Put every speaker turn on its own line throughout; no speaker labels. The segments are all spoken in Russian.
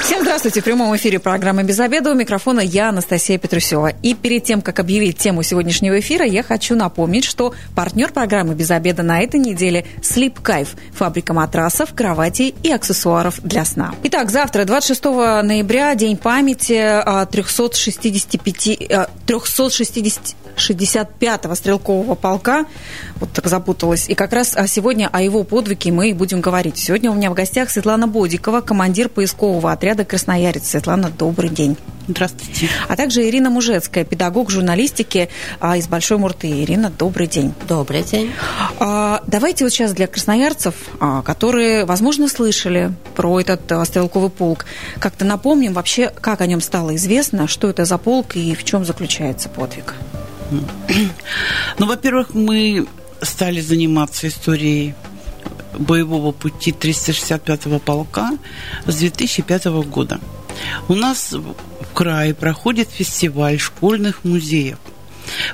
Всем здравствуйте. В прямом эфире программы «Без обеда». У микрофона я, Анастасия Петрусева. И перед тем, как объявить тему сегодняшнего эфира, я хочу напомнить, что партнер программы «Без обеда» на этой неделе – Sleep Кайф, фабрика матрасов, кроватей и аксессуаров для сна. Итак, завтра, 26 ноября, День памяти 365, 360 65-го стрелкового полка. Вот так запуталась. И как раз сегодня о его подвиге мы и будем говорить. Сегодня у меня в гостях Светлана Бодикова, командир поискового отряда «Красноярец». Светлана, добрый день.
Здравствуйте.
А также Ирина Мужецкая, педагог журналистики а, из Большой Мурты. Ирина, добрый день.
Добрый день.
А, давайте вот сейчас для красноярцев, а, которые, возможно, слышали про этот стрелковый полк, как-то напомним вообще, как о нем стало известно, что это за полк и в чем заключается подвиг.
Ну, во-первых, мы стали заниматься историей боевого пути 365-го полка с 2005 года. У нас в крае проходит фестиваль школьных музеев,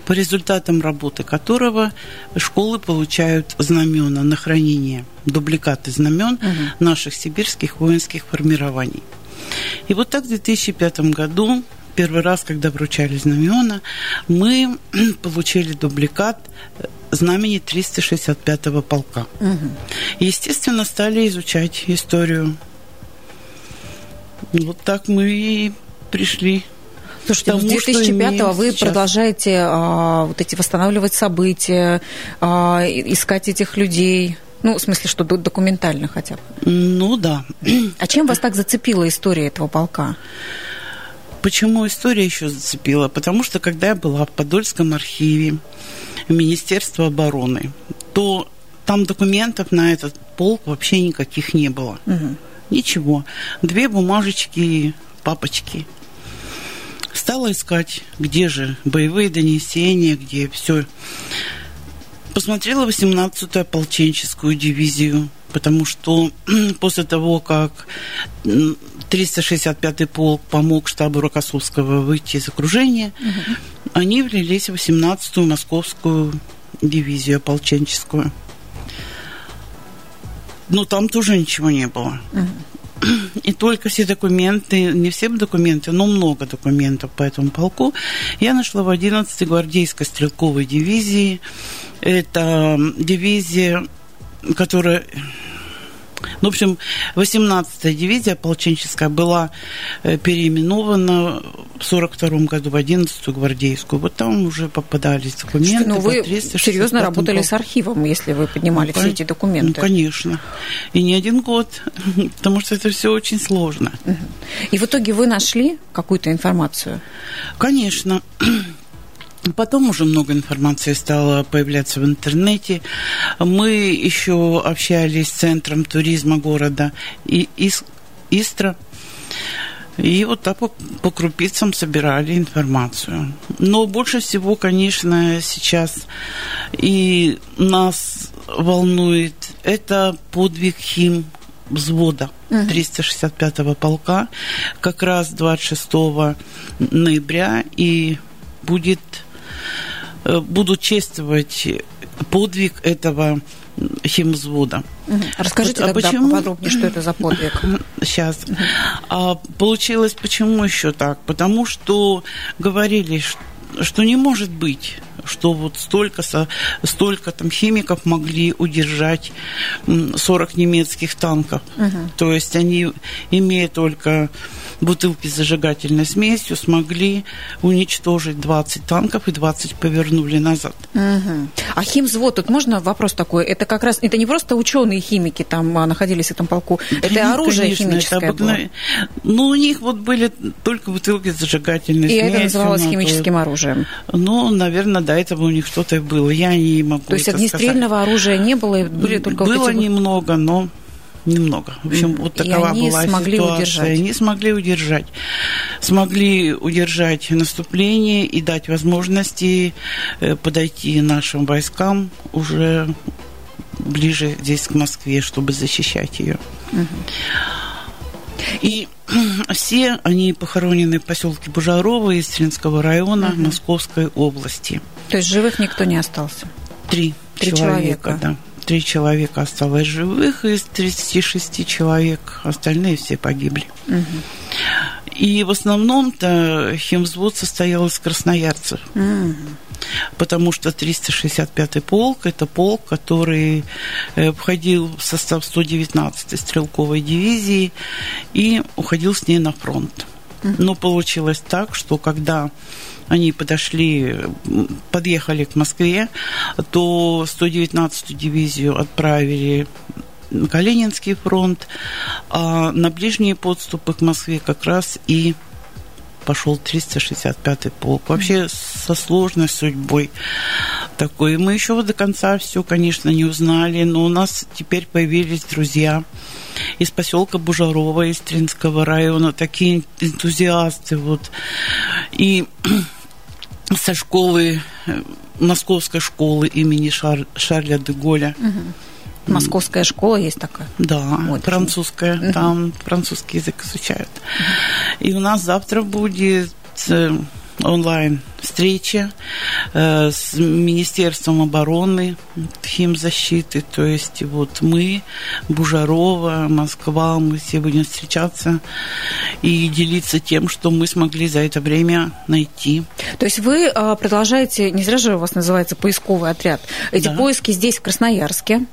по результатам работы которого школы получают знамена на хранение, дубликаты знамен угу. наших сибирских воинских формирований. И вот так в 2005 году первый раз, когда вручали знамена, мы получили дубликат э, знамени 365-го полка. Угу. Естественно, стали изучать историю. Вот так мы и пришли
Слушайте, тому, с 2005-го вы сейчас. продолжаете а, вот эти восстанавливать события, а, искать этих людей. Ну, в смысле, что документально хотя бы.
Ну да.
А чем вас так зацепила история этого полка?
Почему история еще зацепила? Потому что когда я была в Подольском архиве Министерства обороны, то там документов на этот полк вообще никаких не было. Угу. Ничего. Две бумажечки, папочки. Стала искать, где же боевые донесения, где все. Посмотрела 18-ю ополченческую дивизию, потому что после того, как 365-й полк помог штабу Рокоссовского выйти из окружения, угу. они влились в 18-ю московскую дивизию ополченческую. Но там тоже ничего не было. Угу. И только все документы, не все документы, но много документов по этому полку я нашла в 11-й гвардейской стрелковой дивизии. Это дивизия, которая ну, в общем, 18-я дивизия ополченческая была э, переименована в 42 году в 11-ю гвардейскую. Вот там уже попадались документы.
Ну, вы серьезно работали с архивом, если вы поднимали ну, все эти документы.
Ну, конечно. И не один год, потому что это все очень сложно.
И в итоге вы нашли какую-то информацию?
Конечно. Потом уже много информации стало появляться в интернете. Мы еще общались с Центром туризма города и Истра. И вот так по, по крупицам собирали информацию. Но больше всего, конечно, сейчас и нас волнует это подвиг хим взвода 365-го полка как раз 26 ноября и будет Э, будут чествовать подвиг этого химвзвода.
Расскажите вот, а тогда почему... поподробнее, что это за подвиг.
Сейчас. А, получилось почему еще так? Потому что говорили, что не может быть что вот столько, столько там химиков могли удержать 40 немецких танков. Угу. То есть они, имея только бутылки с зажигательной смесью, смогли уничтожить 20 танков и 20 повернули назад.
Угу. А химзвод, тут можно вопрос такой, это как раз, это не просто ученые химики там а, находились в этом полку, это Нет, оружие конечно, химическое это обыкновен...
было? Ну, у них вот были только бутылки с зажигательной и смесью.
И это называлось химическим оружием?
Ну, наверное, до этого у них что-то было, я не могу
То есть огнестрельного сказать. оружия не было, были только
Было вот эти... немного, но немного. В общем, вот такова
и они
была
смогли
ситуация.
Удержать.
Они смогли удержать. Смогли удержать наступление и дать возможности э, подойти нашим войскам уже ближе здесь к Москве, чтобы защищать ее. Угу.
И
все они похоронены в поселке Бужарова Истринского района угу. Московской области.
То есть живых никто не остался?
Три, Три человека, человека. да. Три человека осталось живых из 36 человек, остальные все погибли. Угу. И в основном-то химвзвод состоял из красноярцев. Угу потому что 365-й полк – это полк, который э, входил в состав 119-й стрелковой дивизии и уходил с ней на фронт. Но получилось так, что когда они подошли, подъехали к Москве, то 119-ю дивизию отправили на Калининский фронт, а на ближние подступы к Москве как раз и пошел 365-й полк. Вообще со сложной судьбой такой. Мы еще до конца все, конечно, не узнали, но у нас теперь появились друзья из поселка Бужарова, из Тринского района, такие энтузиасты. Вот. И со школы, э, московской школы имени Шар, Шарля де Голля. Угу
Московская школа есть такая?
Да, вот. французская. Угу. Там французский язык изучают. Угу. И у нас завтра будет э, онлайн встреча э, с Министерством обороны, химзащиты, то есть вот мы, Бужарова, Москва, мы все будем встречаться и делиться тем, что мы смогли за это время найти.
То есть вы э, продолжаете, не зря же у вас называется поисковый отряд, эти да. поиски здесь, в Красноярске,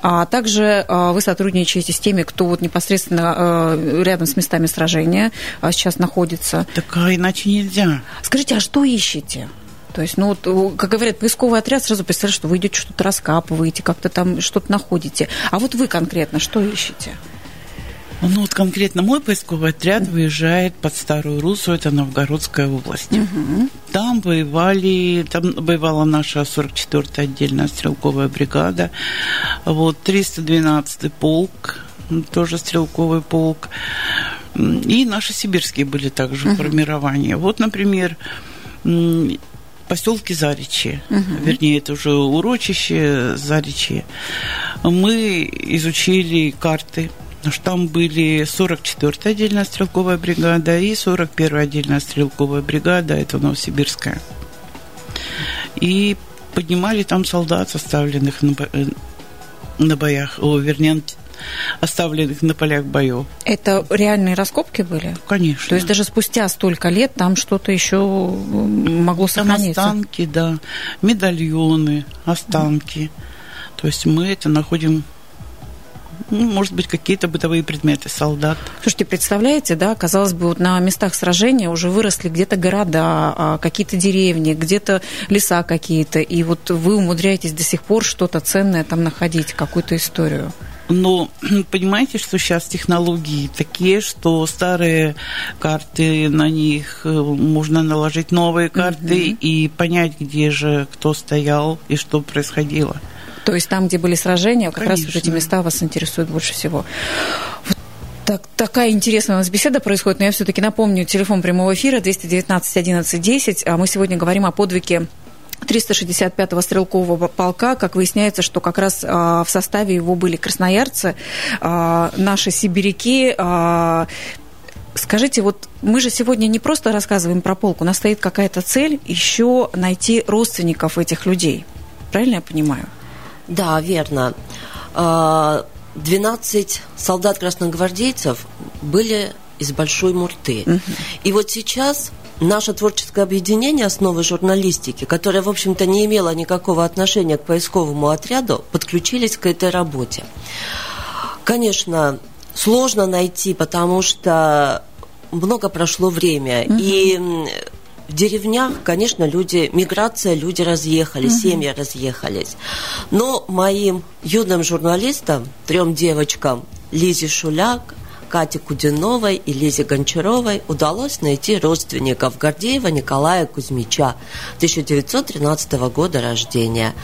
а также а, вы сотрудничаете с теми, кто вот непосредственно а, рядом с местами сражения а, сейчас находится.
Так а иначе нельзя.
Скажите, а что ищете? То есть, ну вот, как говорят, поисковый отряд, сразу представляешь, что вы идете что-то раскапываете, как-то там что-то находите. А вот вы конкретно что ищете?
Ну вот конкретно мой поисковый отряд выезжает под Старую Русу, это Новгородская область. Угу. Там воевали, там воевала наша 44-я отдельная стрелковая бригада, вот 312-й полк, тоже стрелковый полк, и наши сибирские были также угу. формирования. Вот, например, поселке Заричье, угу. вернее, это уже урочище Заричье. Мы изучили карты что там были 44-я отдельная стрелковая бригада и 41-я отдельная стрелковая бригада, это Новосибирская. И поднимали там солдат, составленных на, э, на боях, о, вернее, оставленных на полях боев.
Это реальные раскопки были?
Конечно.
То есть даже спустя столько лет там что-то еще могло там сохраниться?
останки, да, медальоны, останки. То есть мы это находим ну, может быть, какие-то бытовые предметы солдат.
Слушайте, представляете, да, казалось бы, вот на местах сражения уже выросли где-то города, а, какие-то деревни, где-то леса какие-то, и вот вы умудряетесь до сих пор что-то ценное там находить, какую-то историю.
Но понимаете, что сейчас технологии такие, что старые карты, на них э, можно наложить новые карты mm-hmm. и понять, где же кто стоял и что происходило.
То есть там, где были сражения, как Конечно. раз вот эти места вас интересуют больше всего. Вот так, такая интересная у нас беседа происходит, но я все-таки напомню, телефон прямого эфира 219 11 10. А мы сегодня говорим о подвиге 365-го стрелкового полка, как выясняется, что как раз а, в составе его были красноярцы, а, наши сибиряки. А, скажите, вот мы же сегодня не просто рассказываем про полк, у нас стоит какая-то цель еще найти родственников этих людей. Правильно я понимаю?
Да, верно. 12 а, солдат красногвардейцев были из Большой Мурты. Угу. И вот сейчас наше творческое объединение основы журналистики, которое, в общем-то, не имело никакого отношения к поисковому отряду, подключились к этой работе. Конечно, сложно найти, потому что много прошло время. Угу. И в деревнях, конечно, люди, миграция, люди разъехались, угу. семьи разъехались. Но моим юным журналистам, трем девочкам, Лизе Шуляк, Кате Кудиновой и Лизе Гончаровой удалось найти родственников Гордеева Николая Кузьмича, 1913 года рождения.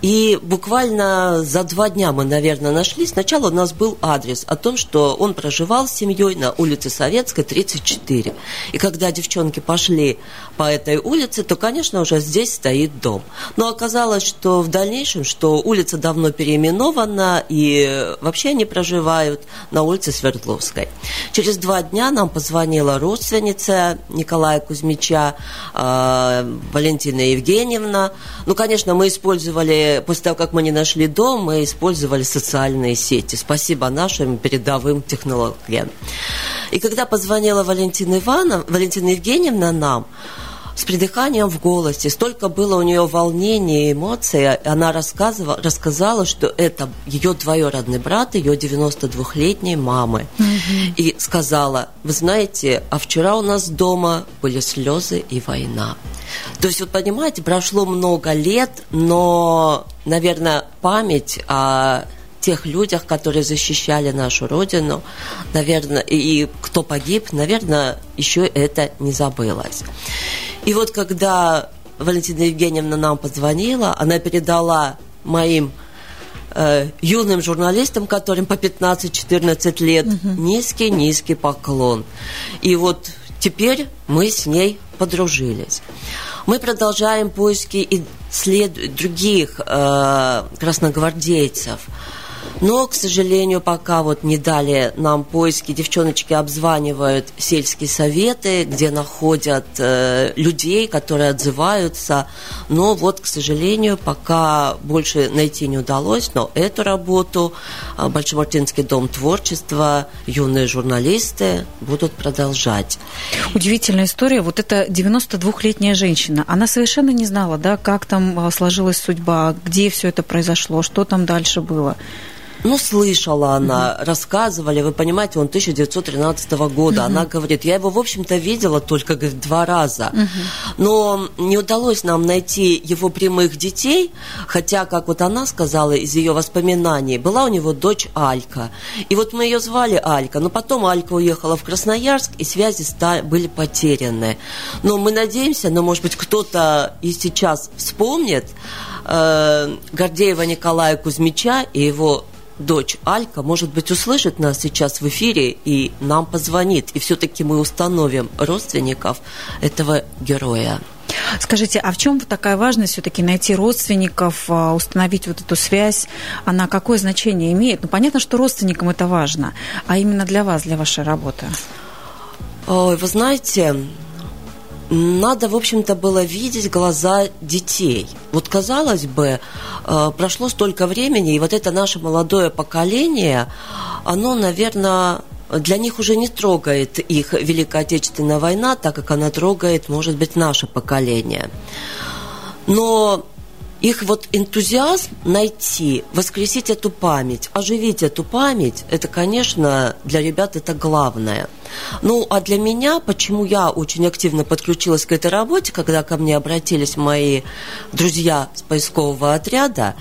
И буквально за два дня мы, наверное, нашли. Сначала у нас был адрес о том, что он проживал с семьей на улице Советской, 34. И когда девчонки пошли по этой улице, то, конечно, уже здесь стоит дом. Но оказалось, что в дальнейшем, что улица давно переименована, и вообще они проживают на улице Свердловской. Через два дня нам позвонила родственница Николая Кузьмича, э, Валентина Евгеньевна. Ну, конечно, мы использовали, после того, как мы не нашли дом, мы использовали социальные сети. Спасибо нашим передовым технологиям. И когда позвонила Валентина Ивановна, Валентина Евгеньевна нам, с придыханием в голосе. Столько было у нее волнения и эмоций. Она рассказывала, рассказала, что это ее двоюродный брат, ее 92-летней мамы. Mm-hmm. И сказала, вы знаете, а вчера у нас дома были слезы и война. То есть, вот понимаете, прошло много лет, но, наверное, память о тех людях, которые защищали нашу Родину, наверное, и кто погиб, наверное, еще это не забылось. И вот когда Валентина Евгеньевна нам позвонила, она передала моим э, юным журналистам, которым по 15-14 лет, низкий-низкий поклон. И вот теперь мы с ней подружились. Мы продолжаем поиски и след... других э, красногвардейцев. Но, к сожалению, пока вот не дали нам поиски, девчоночки обзванивают сельские советы, где находят э, людей, которые отзываются. Но вот, к сожалению, пока больше найти не удалось, но эту работу э, Большемартинский дом творчества, юные журналисты будут продолжать.
Удивительная история. Вот эта 92-летняя женщина, она совершенно не знала, да, как там э, сложилась судьба, где все это произошло, что там дальше было.
Ну, слышала она, угу. рассказывали, вы понимаете, он 1913 года. Угу. Она говорит, я его, в общем-то, видела только, говорит, два раза. Угу. Но не удалось нам найти его прямых детей, хотя, как вот она сказала из ее воспоминаний, была у него дочь Алька. И вот мы ее звали Алька, но потом Алька уехала в Красноярск, и связи были потеряны. Но мы надеемся, но, может быть, кто-то и сейчас вспомнит э, Гордеева Николая Кузьмича и его дочь Алька, может быть, услышит нас сейчас в эфире и нам позвонит. И все-таки мы установим родственников этого героя.
Скажите, а в чем такая важность все-таки найти родственников, а, установить вот эту связь? Она какое значение имеет? Ну, понятно, что родственникам это важно, а именно для вас, для вашей работы?
Ой, вы знаете, надо, в общем-то, было видеть глаза детей. Вот, казалось бы, э, прошло столько времени, и вот это наше молодое поколение, оно, наверное, для них уже не трогает их Великая Отечественная война, так как она трогает, может быть, наше поколение. Но их вот энтузиазм найти, воскресить эту память, оживить эту память, это, конечно, для ребят это главное. Ну, а для меня, почему я очень активно подключилась к этой работе, когда ко мне обратились мои друзья с поискового отряда,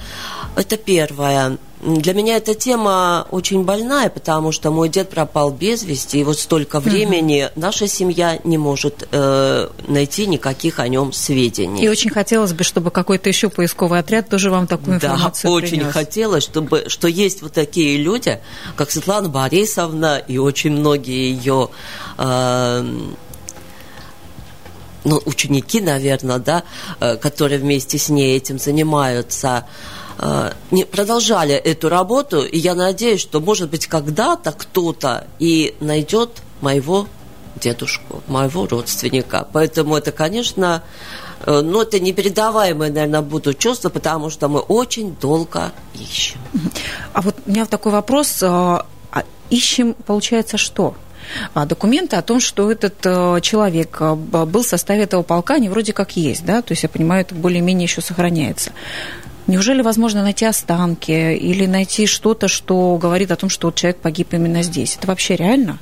это первое. Для меня эта тема очень больная, потому что мой дед пропал без вести, и вот столько времени угу. наша семья не может э, найти никаких о нем сведений.
И очень хотелось бы, чтобы какой-то еще поисковый отряд тоже вам такую информацию
Да, очень
принес.
хотелось, чтобы, что есть вот такие люди, как Светлана Борисовна и очень многие ее э, ну, ученики, наверное, да, э, которые вместе с ней этим занимаются. Э, не продолжали эту работу, и я надеюсь, что, может быть, когда-то кто-то и найдет моего дедушку, моего родственника. Поэтому это, конечно, э, ну, это непередаваемое, наверное, будут чувства, потому что мы очень долго ищем.
А вот у меня такой вопрос. А ищем, получается, что? А документы о том, что этот человек был в составе этого полка, они вроде как есть, да, то есть я понимаю, это более-менее еще сохраняется. Неужели возможно найти останки или найти что-то, что говорит о том, что человек погиб именно здесь? Это вообще реально?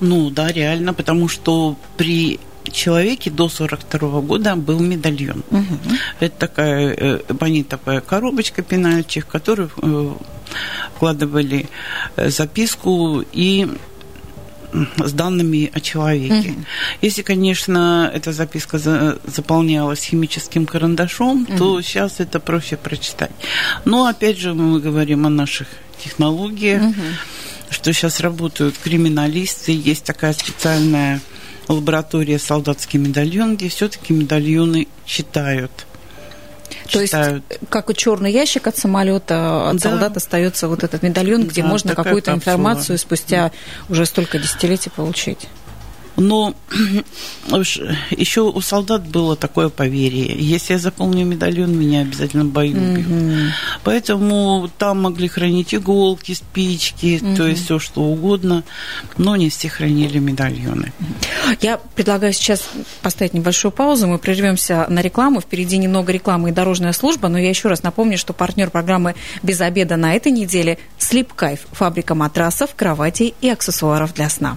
Ну да, реально, потому что при человеке до 42 года был медальон. Угу. Это такая э, бонитовая коробочка пенальти, в которую э, вкладывали э, записку и с данными о человеке. Угу. Если, конечно, эта записка за, заполнялась химическим карандашом, угу. то сейчас это проще прочитать. Но опять же мы говорим о наших технологиях, угу. что сейчас работают криминалисты, есть такая специальная лаборатория солдатский медальон, где все-таки медальоны читают.
То читают. есть, как у черный ящик от самолета, от да. солдат остается вот этот медальон, где да, можно какую-то информацию спустя уже столько десятилетий получить.
Но еще у солдат было такое поверье. Если я запомню медальон, меня обязательно бою убьют. Поэтому там могли хранить иголки, спички, то есть все что угодно, но не все хранили медальоны.
Я предлагаю сейчас поставить небольшую паузу. Мы прервемся на рекламу. Впереди немного рекламы и дорожная служба, но я еще раз напомню, что партнер программы «Без обеда» на этой неделе – Sleep Кайф, фабрика матрасов, кроватей и аксессуаров для сна.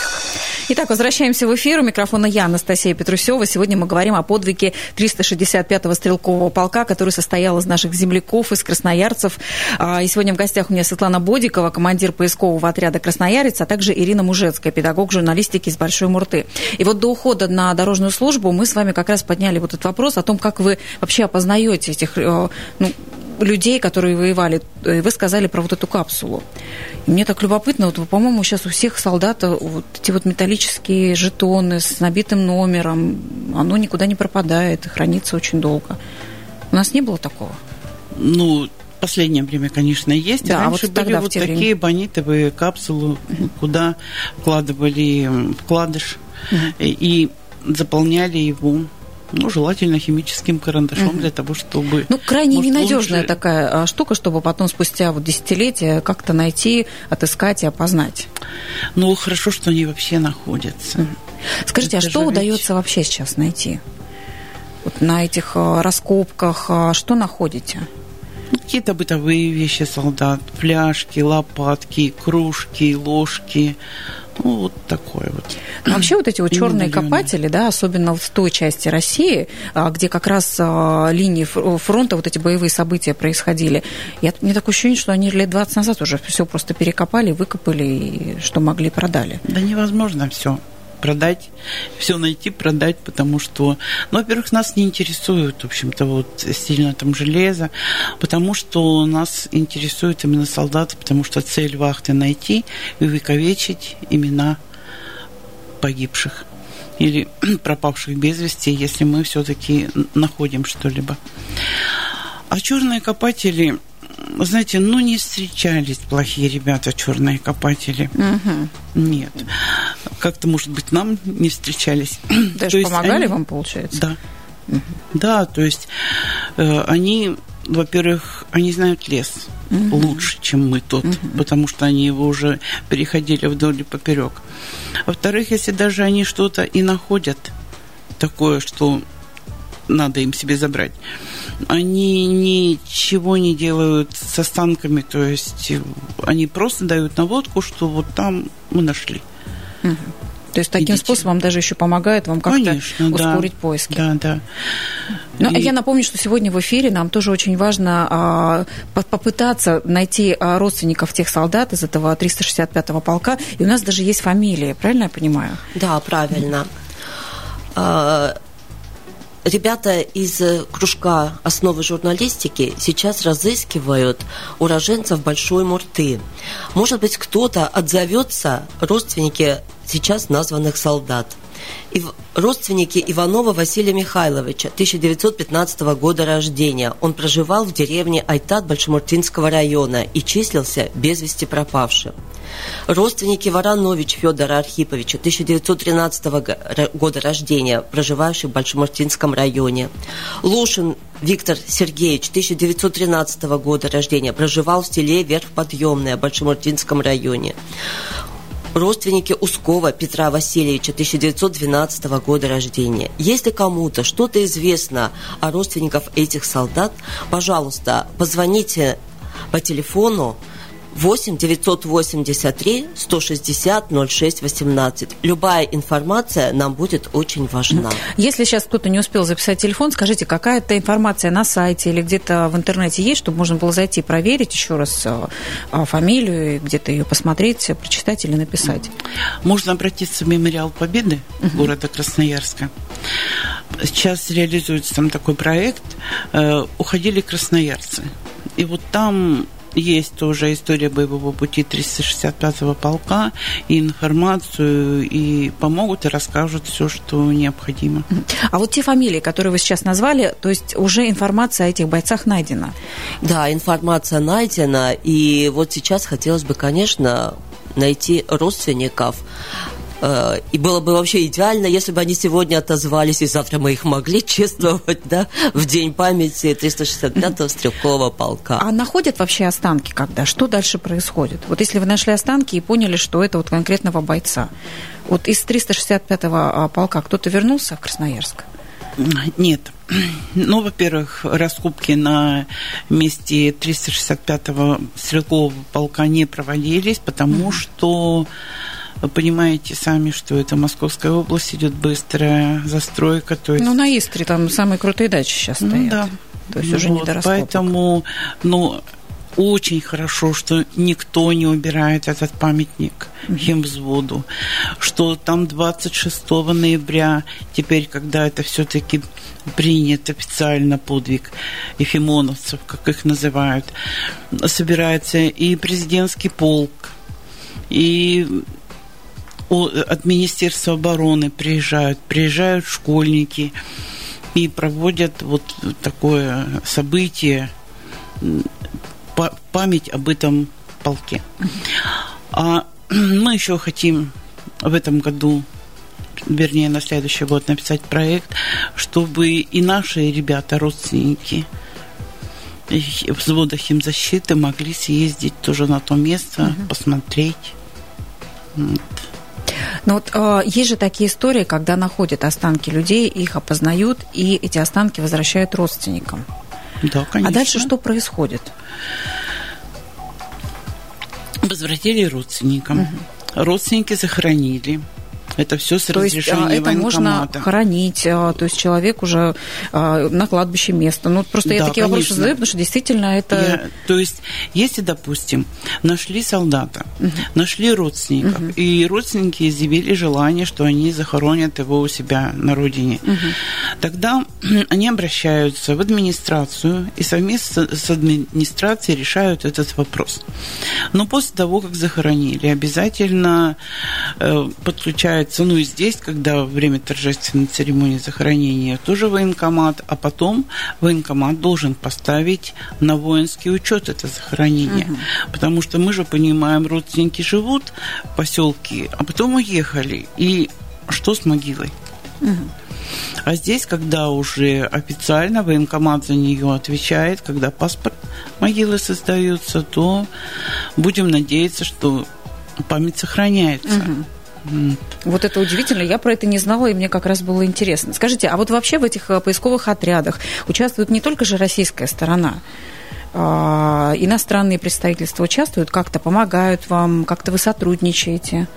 Итак, возвращаемся в эфир. У микрофона я, Анастасия Петрусева. Сегодня мы говорим о подвиге 365-го стрелкового полка, который состоял из наших земляков, из красноярцев. А, и сегодня в гостях у меня Светлана Бодикова, командир поискового отряда «Красноярец», а также Ирина Мужецкая, педагог журналистики из Большой Мурты. И вот до ухода на дорожную службу мы с вами как раз подняли вот этот вопрос о том, как вы вообще опознаете этих э, ну, людей, которые воевали. Э, вы сказали про вот эту капсулу. И мне так любопытно, вот, по-моему, сейчас у всех солдат э, вот эти вот металлические жетоны с набитым номером, оно никуда не пропадает хранится очень долго. У нас не было такого?
Ну, последнее время, конечно, есть. Да, Раньше вот были вот такие время. бонитовые капсулы, куда вкладывали вкладыш uh и заполняли его ну, желательно химическим карандашом угу. для того, чтобы...
Ну, крайне может, ненадежная лучше... такая а, штука, чтобы потом спустя вот десятилетия как-то найти, отыскать и опознать.
Ну, хорошо, что они вообще находятся.
Скажите, Это а что удается вообще сейчас найти? Вот на этих а, раскопках а, что находите?
Ну, какие-то бытовые вещи солдат, фляжки, лопатки, кружки, ложки, ну, вот такое вот.
Но вообще вот эти вот черные копатели, да, особенно в той части России, а, где как раз а, линии фронта, вот эти боевые события происходили, я, мне такое ощущение, что они лет 20 назад уже все просто перекопали, выкопали, и что могли, продали.
Да невозможно все продать, все найти, продать, потому что, ну, во-первых, нас не интересует, в общем-то, вот сильно там железо, потому что нас интересует именно солдаты, потому что цель вахты найти и увековечить имена погибших или пропавших без вести, если мы все-таки находим что-либо. А черные копатели знаете, ну не встречались плохие ребята, черные копатели. Угу. Нет. Как-то, может быть, нам не встречались.
Даже помогали они... вам, получается?
Да. Угу. Да, то есть э, они, во-первых, они знают лес угу. лучше, чем мы тот, угу. потому что они его уже переходили вдоль и поперек. Во-вторых, если даже они что-то и находят такое, что надо им себе забрать. Они ничего не делают с останками, то есть они просто дают наводку, что вот там мы нашли.
Угу. То есть таким Идите. способом даже еще помогает вам как-то Конечно, ускорить
да.
поиски.
Да, да.
Ну, и... Я напомню, что сегодня в эфире нам тоже очень важно а, попытаться найти а, родственников тех солдат из этого 365-го полка. И у нас даже есть фамилии, правильно я понимаю?
Да, правильно. А, Ребята из э, кружка основы журналистики сейчас разыскивают уроженцев Большой Мурты. Может быть, кто-то отзовется, родственники сейчас названных солдат. И родственники Иванова Василия Михайловича, 1915 года рождения. Он проживал в деревне Айтат Большемуртинского района и числился без вести пропавшим. Родственники Воронович Федора Архиповича, 1913 года рождения, проживающий в Большемуртинском районе. Лушин Виктор Сергеевич, 1913 года рождения, проживал в селе Верхподъемное, Большемуртинском районе родственники Ускова Петра Васильевича, 1912 года рождения. Если кому-то что-то известно о родственниках этих солдат, пожалуйста, позвоните по телефону 8 983 160 06 18. Любая информация нам будет очень важна.
Если сейчас кто-то не успел записать телефон, скажите, какая-то информация на сайте или где-то в интернете есть, чтобы можно было зайти проверить еще раз э, э, фамилию, где-то ее посмотреть, прочитать или написать?
Можно обратиться в Мемориал Победы города Красноярска. Сейчас реализуется там такой проект э, «Уходили красноярцы». И вот там есть тоже история боевого пути 365-го полка, и информацию, и помогут, и расскажут все, что необходимо.
А вот те фамилии, которые вы сейчас назвали, то есть уже информация о этих бойцах найдена?
Да, информация найдена, и вот сейчас хотелось бы, конечно, найти родственников и было бы вообще идеально, если бы они сегодня отозвались, и завтра мы их могли чествовать, да, в День памяти 365-го стрелкового полка.
А находят вообще останки когда? Что дальше происходит? Вот если вы нашли останки и поняли, что это вот конкретного бойца, вот из 365-го а, полка кто-то вернулся в Красноярск?
Нет. Ну, во-первых, раскупки на месте 365-го стрелкового полка не проводились, потому mm-hmm. что вы понимаете сами, что это Московская область, идет быстрая застройка. То есть...
Ну, на Истре там самые крутые дачи сейчас ну стоят. Ну, да. То есть уже вот, не до.
Поэтому, ну, очень хорошо, что никто не убирает этот памятник mm-hmm. химвзводу, что там 26 ноября, теперь, когда это все-таки принят официально подвиг ефимоновцев, как их называют, собирается и президентский полк, и от Министерства обороны приезжают, приезжают школьники и проводят вот такое событие, память об этом полке. А мы еще хотим в этом году вернее, на следующий год написать проект, чтобы и наши ребята, родственники взвода химзащиты могли съездить тоже на то место, угу. посмотреть.
Вот. Но вот э, есть же такие истории, когда находят останки людей, их опознают, и эти останки возвращают родственникам.
Да, конечно.
А дальше что происходит?
Возвратили родственникам. Угу. Родственники захоронили. Это все с то разрешения есть,
это можно хоронить, а, то есть человек уже а, на кладбище место. Ну, просто да, я такие конечно. вопросы задаю, потому что действительно это... Я,
то есть, если, допустим, нашли солдата, угу. нашли родственников, угу. и родственники изъявили желание, что они захоронят его у себя на родине, угу. тогда они обращаются в администрацию и совместно с администрацией решают этот вопрос. Но после того, как захоронили, обязательно э, подключают получается, ну и здесь, когда во время торжественной церемонии захоронения тоже военкомат, а потом военкомат должен поставить на воинский учет это захоронение. Угу. Потому что мы же понимаем, родственники живут в поселке, а потом уехали. И что с могилой? Угу. А здесь, когда уже официально военкомат за нее отвечает, когда паспорт могилы создается, то будем надеяться, что память сохраняется. Угу.
Вот это удивительно. Я про это не знала, и мне как раз было интересно. Скажите, а вот вообще в этих э, поисковых отрядах участвует не только же российская сторона? А, иностранные представительства участвуют, как-то помогают вам, как-то вы сотрудничаете?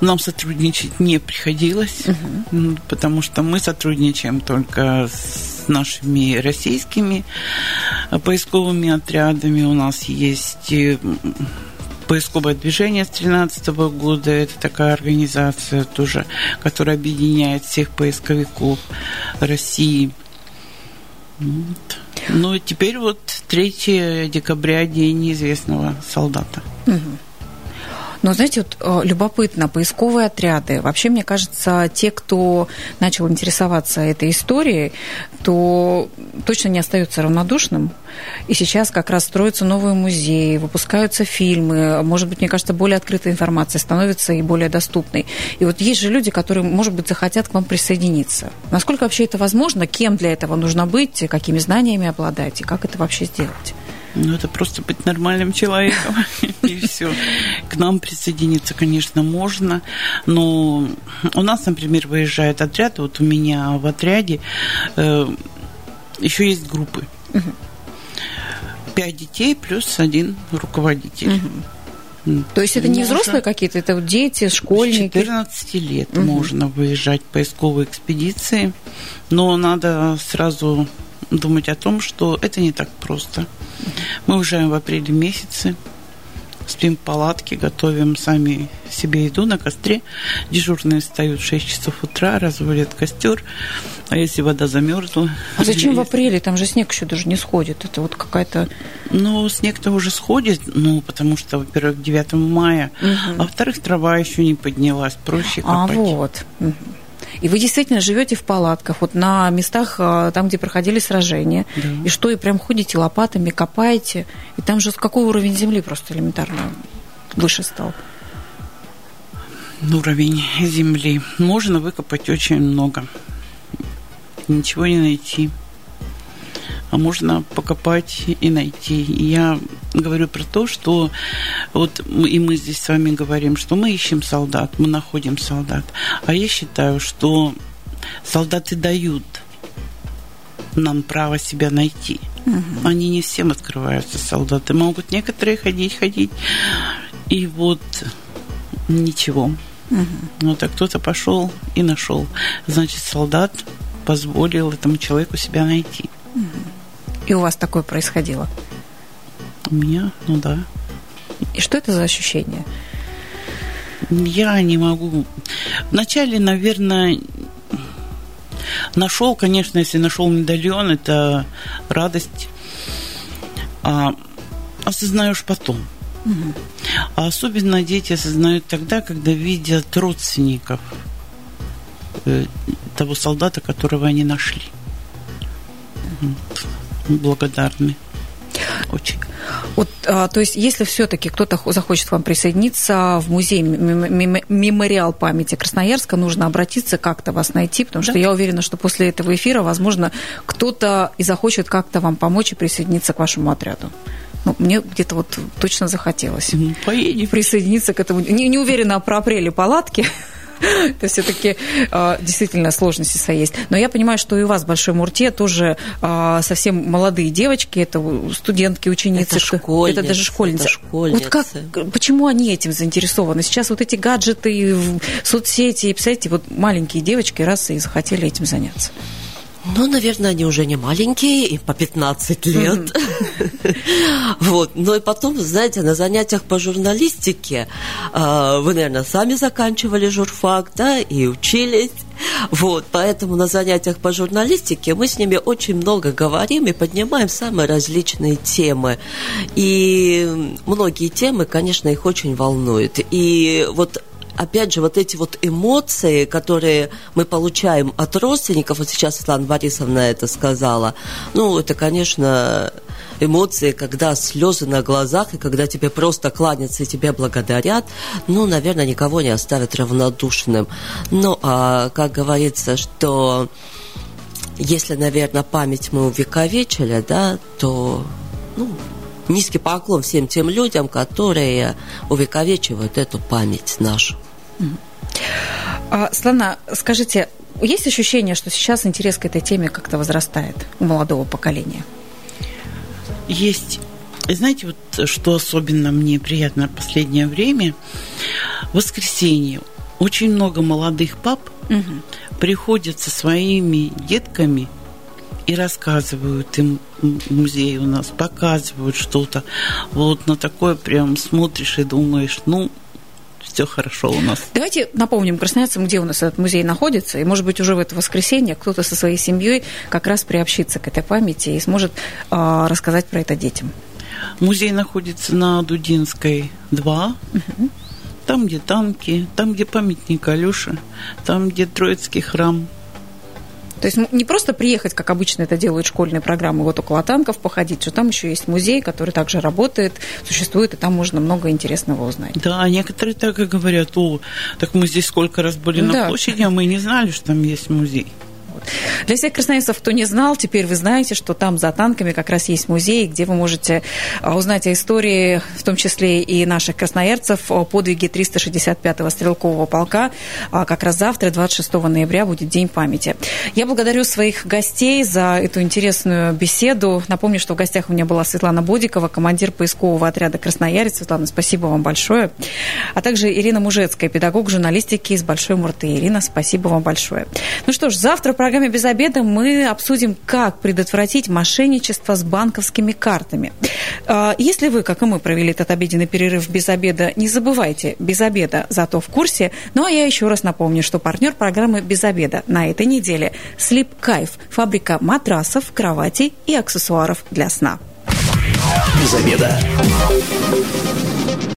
Нам сотрудничать не приходилось, угу. потому что мы сотрудничаем только с нашими российскими э, поисковыми отрядами. У нас есть э, поисковое движение с 2013 года. Это такая организация тоже, которая объединяет всех поисковиков России. Вот. Ну, теперь вот 3 декабря, День неизвестного солдата. Угу.
Но, знаете, вот э, любопытно, поисковые отряды. Вообще, мне кажется, те, кто начал интересоваться этой историей, то точно не остается равнодушным. И сейчас как раз строятся новые музеи, выпускаются фильмы. Может быть, мне кажется, более открытая информация становится и более доступной. И вот есть же люди, которые, может быть, захотят к вам присоединиться. Насколько вообще это возможно? Кем для этого нужно быть? Какими знаниями обладать? И как это вообще сделать?
Ну, это просто быть нормальным человеком, и все. К нам присоединиться, конечно, можно, но у нас, например, выезжает отряд, вот у меня в отряде э, еще есть группы. Пять детей плюс один руководитель.
То есть это не можно... взрослые какие-то, это вот дети, школьники?
С 14 лет угу. можно выезжать в поисковые экспедиции, но надо сразу думать о том, что это не так просто. Мы уезжаем в апреле месяце, спим в палатке, готовим сами себе еду на костре. Дежурные встают в 6 часов утра, разводят костер. А если вода замерзла?
А зачем в апреле? Там же снег еще даже не сходит. Это вот какая-то...
Ну, снег-то уже сходит, ну, потому что, во-первых, 9 мая, угу. а во-вторых, трава еще не поднялась, проще
а, копать. А, вот. И вы действительно живете в палатках, вот на местах, а, там, где проходили сражения. Да. И что, и прям ходите лопатами, копаете. И там же какой уровень земли просто элементарно выше стал?
Уровень земли. Можно выкопать очень много. Ничего не найти можно покопать и найти. я говорю про то, что вот и мы здесь с вами говорим, что мы ищем солдат, мы находим солдат. А я считаю, что солдаты дают нам право себя найти. Угу. Они не всем открываются, солдаты. Могут некоторые ходить, ходить, и вот ничего. Угу. Вот а кто-то пошел и нашел. Значит, солдат позволил этому человеку себя найти. Угу.
И у вас такое происходило?
У меня, ну да.
И что это за ощущение?
Я не могу. Вначале, наверное, нашел, конечно, если нашел медальон, это радость. А осознаешь потом. Угу. А особенно дети осознают тогда, когда видят родственников э, того солдата, которого они нашли благодарны. Очень.
Вот, а, то есть, если все-таки кто-то захочет к вам присоединиться в музей мемориал памяти Красноярска, нужно обратиться, как-то вас найти, потому да. что я уверена, что после этого эфира, возможно, кто-то и захочет как-то вам помочь и присоединиться к вашему отряду. Ну, мне где-то вот точно захотелось
Поедем.
присоединиться к этому. Не, не уверена про апреле палатки, то все-таки а, действительно сложности свои есть. Но я понимаю, что и у вас в Большой Мурте тоже а, совсем молодые девочки, это студентки, ученицы.
Это школьницы.
Это даже школьницы.
Это школьницы.
Вот как, почему они этим заинтересованы? Сейчас вот эти гаджеты, соцсети, и, представляете, вот маленькие девочки раз и захотели этим заняться.
Ну, наверное, они уже не маленькие, им по 15 лет. Вот. Но и потом, знаете, на занятиях по журналистике а, вы, наверное, сами заканчивали журфак, да, и учились. Вот, поэтому на занятиях по журналистике мы с ними очень много говорим и поднимаем самые различные темы. И многие темы, конечно, их очень волнуют. И вот опять же, вот эти вот эмоции, которые мы получаем от родственников, вот сейчас Светлана Борисовна это сказала, ну, это, конечно, эмоции, когда слезы на глазах, и когда тебе просто кланятся и тебя благодарят, ну, наверное, никого не оставят равнодушным. Ну, а как говорится, что если, наверное, память мы увековечили, да, то, ну, низкий поклон всем тем людям, которые увековечивают эту память нашу.
А, Слана, скажите, есть ощущение, что сейчас интерес к этой теме как-то возрастает у молодого поколения?
Есть. И знаете, вот что особенно мне приятно в последнее время? В воскресенье очень много молодых пап угу. приходят со своими детками и рассказывают им музей у нас, показывают что-то. Вот на такое прям смотришь и думаешь, ну, все хорошо у нас.
Давайте напомним красноярцам, где у нас этот музей находится, и, может быть, уже в это воскресенье кто-то со своей семьей как раз приобщится к этой памяти и сможет э, рассказать про это детям.
Музей находится на Дудинской 2. Угу. Там, где танки, там, где памятник Алёше, там, где Троицкий храм.
То есть не просто приехать, как обычно это делают школьные программы, вот около танков походить, что там еще есть музей, который также работает, существует, и там можно много интересного узнать.
Да, некоторые так и говорят, о, так мы здесь сколько раз были да. на площади, а мы не знали, что там есть музей.
Вот. Для всех красноярцев, кто не знал, теперь вы знаете, что там за танками как раз есть музей, где вы можете а, узнать о истории, в том числе и наших красноярцев, о подвиге 365-го стрелкового полка. А, как раз завтра, 26 ноября, будет День памяти. Я благодарю своих гостей за эту интересную беседу. Напомню, что в гостях у меня была Светлана Бодикова, командир поискового отряда «Красноярец». Светлана, спасибо вам большое. А также Ирина Мужецкая, педагог журналистики из Большой Мурты. Ирина, спасибо вам большое. Ну что ж, завтра программе «Без обеда» мы обсудим, как предотвратить мошенничество с банковскими картами. А, если вы, как и мы, провели этот обеденный перерыв без обеда, не забывайте, без обеда зато в курсе. Ну а я еще раз напомню, что партнер программы «Без обеда» на этой неделе – Sleep Кайф, фабрика матрасов, кроватей и аксессуаров для сна.
Без обеда.